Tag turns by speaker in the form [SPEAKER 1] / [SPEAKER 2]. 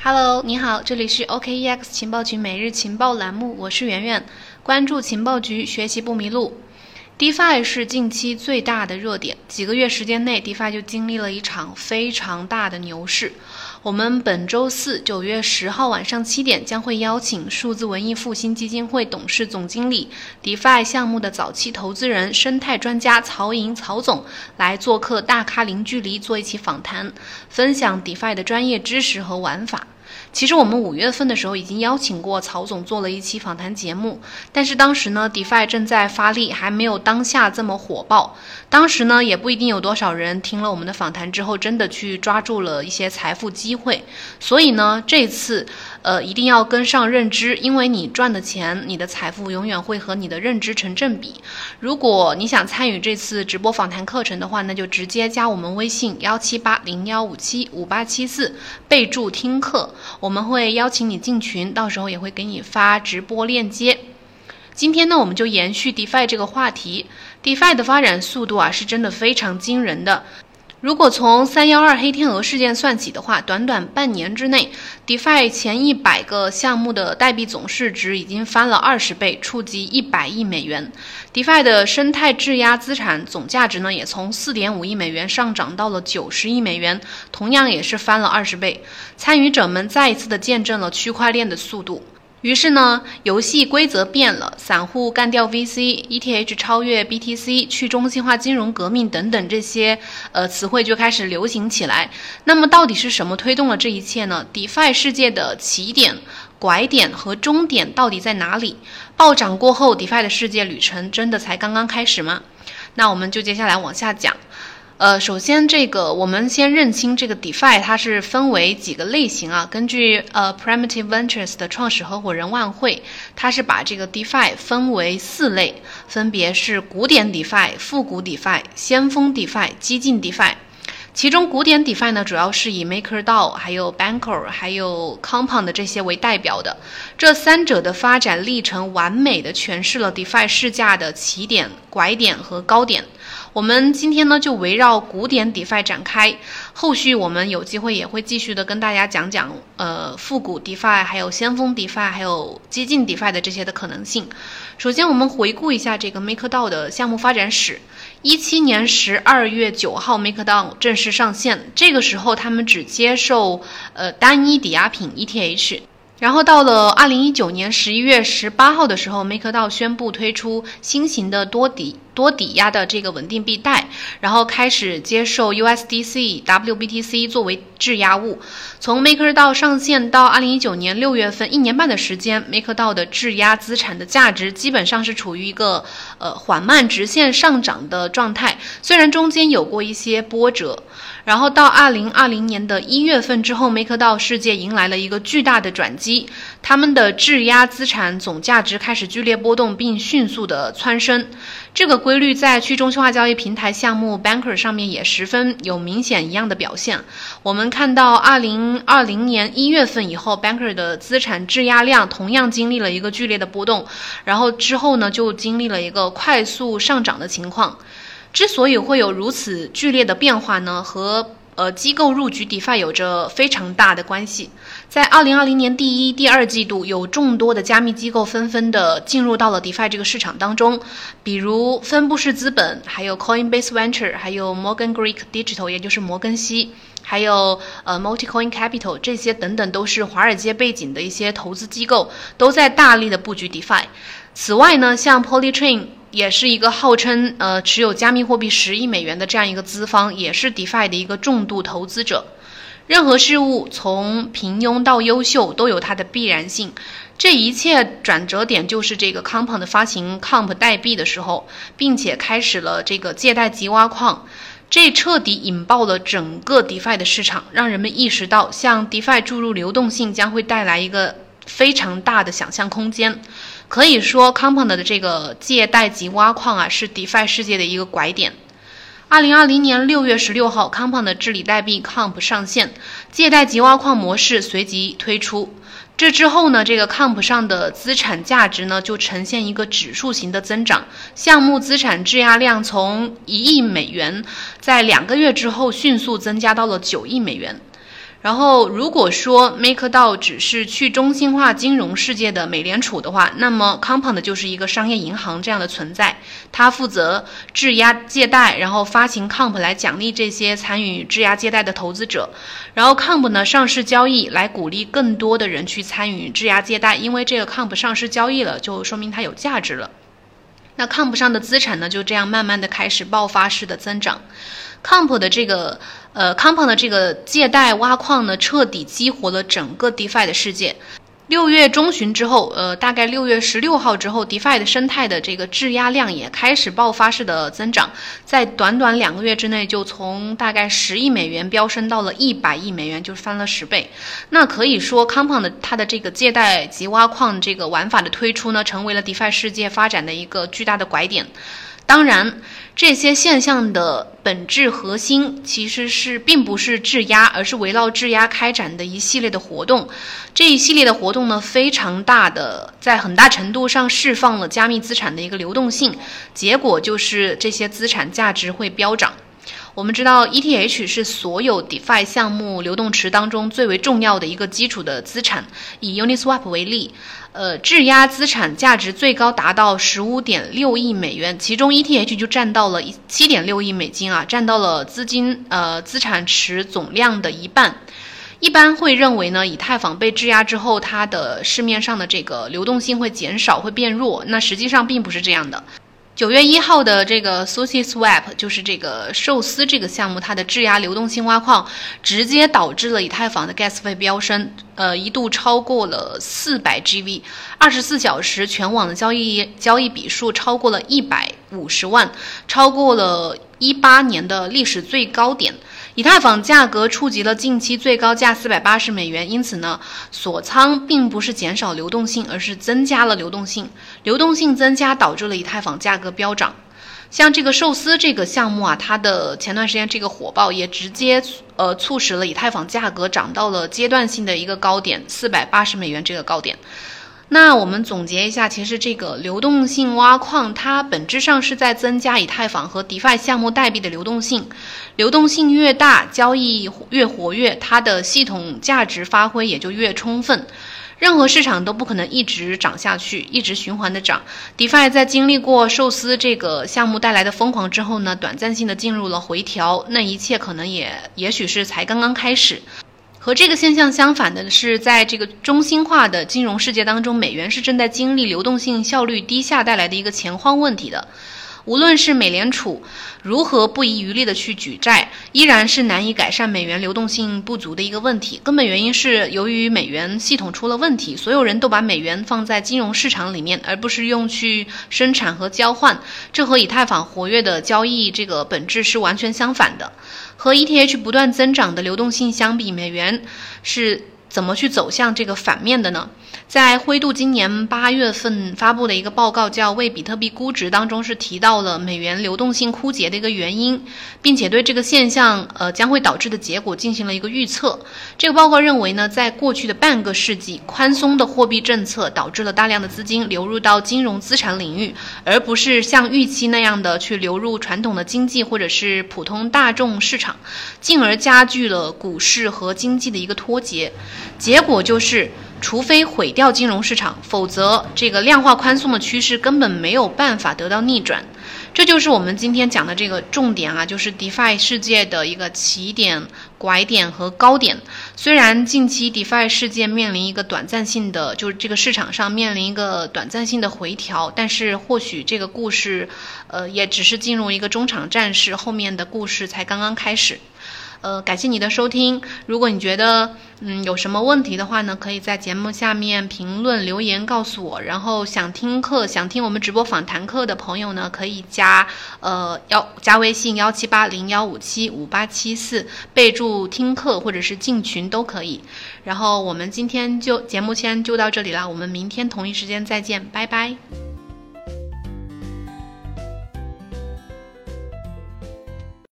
[SPEAKER 1] Hello，你好，这里是 OKEX 情报局每日情报栏目，我是圆圆，关注情报局，学习不迷路。DeFi 是近期最大的热点，几个月时间内，DeFi 就经历了一场非常大的牛市。我们本周四九月十号晚上七点将会邀请数字文艺复兴基金会董事总经理、DeFi 项目的早期投资人、生态专家曹莹曹总来做客大咖零距离做一期访谈，分享 DeFi 的专业知识和玩法。其实我们五月份的时候已经邀请过曹总做了一期访谈节目，但是当时呢，DeFi 正在发力，还没有当下这么火爆。当时呢，也不一定有多少人听了我们的访谈之后，真的去抓住了一些财富机会。所以呢，这次。呃，一定要跟上认知，因为你赚的钱，你的财富永远会和你的认知成正比。如果你想参与这次直播访谈课程的话，那就直接加我们微信幺七八零幺五七五八七四，备注听课，我们会邀请你进群，到时候也会给你发直播链接。今天呢，我们就延续 DeFi 这个话题，DeFi 的发展速度啊，是真的非常惊人的。如果从三幺二黑天鹅事件算起的话，短短半年之内，DeFi 前一百个项目的代币总市值已经翻了二十倍，触及一百亿美元。DeFi 的生态质押资产总价值呢，也从四点五亿美元上涨到了九十亿美元，同样也是翻了二十倍。参与者们再一次的见证了区块链的速度。于是呢，游戏规则变了，散户干掉 VC，ETH 超越 BTC，去中心化金融革命等等这些呃词汇就开始流行起来。那么到底是什么推动了这一切呢？DeFi 世界的起点、拐点和终点到底在哪里？暴涨过后，DeFi 的世界旅程真的才刚刚开始吗？那我们就接下来往下讲。呃，首先这个我们先认清这个 DeFi，它是分为几个类型啊。根据呃 Primitive Ventures 的创始合伙人万汇，他是把这个 DeFi 分为四类，分别是古典 DeFi、复古 DeFi、先锋 DeFi、激进 DeFi。其中古典 DeFi 呢，主要是以 MakerDAO、还有 Banker、还有 Compound 这些为代表的。这三者的发展历程，完美的诠释了 DeFi 市价的起点、拐点和高点。我们今天呢就围绕古典 DeFi 展开，后续我们有机会也会继续的跟大家讲讲，呃，复古 DeFi，还有先锋 DeFi，还有激进 DeFi 的这些的可能性。首先，我们回顾一下这个 MakerDAO 的项目发展史。一七年十二月九号，MakerDAO 正式上线，这个时候他们只接受呃单一抵押品 ETH。然后到了二零一九年十一月十八号的时候，MakerDAO 宣布推出新型的多抵多抵押的这个稳定币贷，然后开始接受 USDC、WBTC 作为质押物。从 MakerDAO 上线到二零一九年六月份，一年半的时间，MakerDAO 的质押资产的价值基本上是处于一个呃缓慢直线上涨的状态，虽然中间有过一些波折。然后到二零二零年的一月份之后，MakerDAO 世界迎来了一个巨大的转机，他们的质押资产总价值开始剧烈波动，并迅速的蹿升。这个规律在去中心化交易平台项目 Banker 上面也十分有明显一样的表现。我们看到二零二零年一月份以后，Banker 的资产质押量同样经历了一个剧烈的波动，然后之后呢就经历了一个快速上涨的情况。之所以会有如此剧烈的变化呢，和呃机构入局 DeFi 有着非常大的关系。在二零二零年第一、第二季度，有众多的加密机构纷纷的进入到了 DeFi 这个市场当中，比如分布式资本，还有 Coinbase Venture，还有 Morgan Greek Digital，也就是摩根西，还有呃 MultiCoin Capital 这些等等，都是华尔街背景的一些投资机构，都在大力的布局 DeFi。此外呢，像 Polychain。也是一个号称呃持有加密货币十亿美元的这样一个资方，也是 DeFi 的一个重度投资者。任何事物从平庸到优秀都有它的必然性，这一切转折点就是这个 Compound 发行 Comp 代币的时候，并且开始了这个借贷及挖矿，这彻底引爆了整个 DeFi 的市场，让人们意识到向 DeFi 注入流动性将会带来一个非常大的想象空间。可以说，Compound 的这个借贷及挖矿啊，是 DeFi 世界的一个拐点。二零二零年六月十六号，Compound 的治理代币 Comp 上线，借贷及挖矿模式随即推出。这之后呢，这个 Comp 上的资产价值呢，就呈现一个指数型的增长。项目资产质押量从一亿美元，在两个月之后迅速增加到了九亿美元。然后，如果说 MakerDAO 只是去中心化金融世界的美联储的话，那么 Compound 就是一个商业银行这样的存在，它负责质押借贷，然后发行 Comp 来奖励这些参与质押借贷的投资者。然后 Comp 呢上市交易来鼓励更多的人去参与质押借贷，因为这个 Comp 上市交易了，就说明它有价值了。那 Comp 上的资产呢，就这样慢慢的开始爆发式的增长。Comp 的这个呃，Comp 的这个借贷挖矿呢，彻底激活了整个 DeFi 的世界。六月中旬之后，呃，大概六月十六号之后，DeFi 的生态的这个质押量也开始爆发式的增长，在短短两个月之内，就从大概十亿美元飙升到了一百亿美元，就翻了十倍。那可以说，Compound 它的这个借贷及挖矿这个玩法的推出呢，成为了 DeFi 世界发展的一个巨大的拐点。当然，这些现象的本质核心其实是并不是质押，而是围绕质押开展的一系列的活动。这一系列的活动呢，非常大的，在很大程度上释放了加密资产的一个流动性，结果就是这些资产价值会飙涨。我们知道，ETH 是所有 DeFi 项目流动池当中最为重要的一个基础的资产。以 Uniswap 为例，呃，质押资产价值最高达到十五点六亿美元，其中 ETH 就占到了七点六亿美金啊，占到了资金呃资产池总量的一半。一般会认为呢，以太坊被质押之后，它的市面上的这个流动性会减少，会变弱。那实际上并不是这样的。九月一号的这个 Sushi Swap 就是这个寿司这个项目，它的质押流动性挖矿直接导致了以太坊的 Gas 费飙升，呃，一度超过了四百 GV，二十四小时全网的交易交易笔数超过了一百五十万，超过了一八年的历史最高点。以太坊价格触及了近期最高价四百八十美元，因此呢，锁仓并不是减少流动性，而是增加了流动性。流动性增加导致了以太坊价格飙涨。像这个寿司这个项目啊，它的前段时间这个火爆也直接呃促使了以太坊价格涨到了阶段性的一个高点四百八十美元这个高点。那我们总结一下，其实这个流动性挖矿，它本质上是在增加以太坊和 DeFi 项目代币的流动性。流动性越大，交易越活跃，它的系统价值发挥也就越充分。任何市场都不可能一直涨下去，一直循环的涨。DeFi 在经历过寿司这个项目带来的疯狂之后呢，短暂性的进入了回调。那一切可能也也许是才刚刚开始。和这个现象相反的是，在这个中心化的金融世界当中，美元是正在经历流动性效率低下带来的一个钱荒问题的。无论是美联储如何不遗余力的去举债，依然是难以改善美元流动性不足的一个问题。根本原因是由于美元系统出了问题，所有人都把美元放在金融市场里面，而不是用去生产和交换。这和以太坊活跃的交易这个本质是完全相反的。和 ETH 不断增长的流动性相比，美元是。怎么去走向这个反面的呢？在灰度今年八月份发布的一个报告，叫《为比特币估值》当中，是提到了美元流动性枯竭的一个原因，并且对这个现象呃将会导致的结果进行了一个预测。这个报告认为呢，在过去的半个世纪，宽松的货币政策导致了大量的资金流入到金融资产领域，而不是像预期那样的去流入传统的经济或者是普通大众市场，进而加剧了股市和经济的一个脱节。结果就是，除非毁掉金融市场，否则这个量化宽松的趋势根本没有办法得到逆转。这就是我们今天讲的这个重点啊，就是 DeFi 世界的一个起点、拐点和高点。虽然近期 DeFi 世界面临一个短暂性的，就是这个市场上面临一个短暂性的回调，但是或许这个故事，呃，也只是进入一个中场战事，后面的故事才刚刚开始。呃，感谢你的收听。如果你觉得嗯有什么问题的话呢，可以在节目下面评论留言告诉我。然后想听课、想听我们直播访谈课的朋友呢，可以加呃幺加微信幺七八零幺五七五八七四，备注听课或者是进群都可以。然后我们今天就节目先就到这里了，我们明天同一时间再见，拜拜。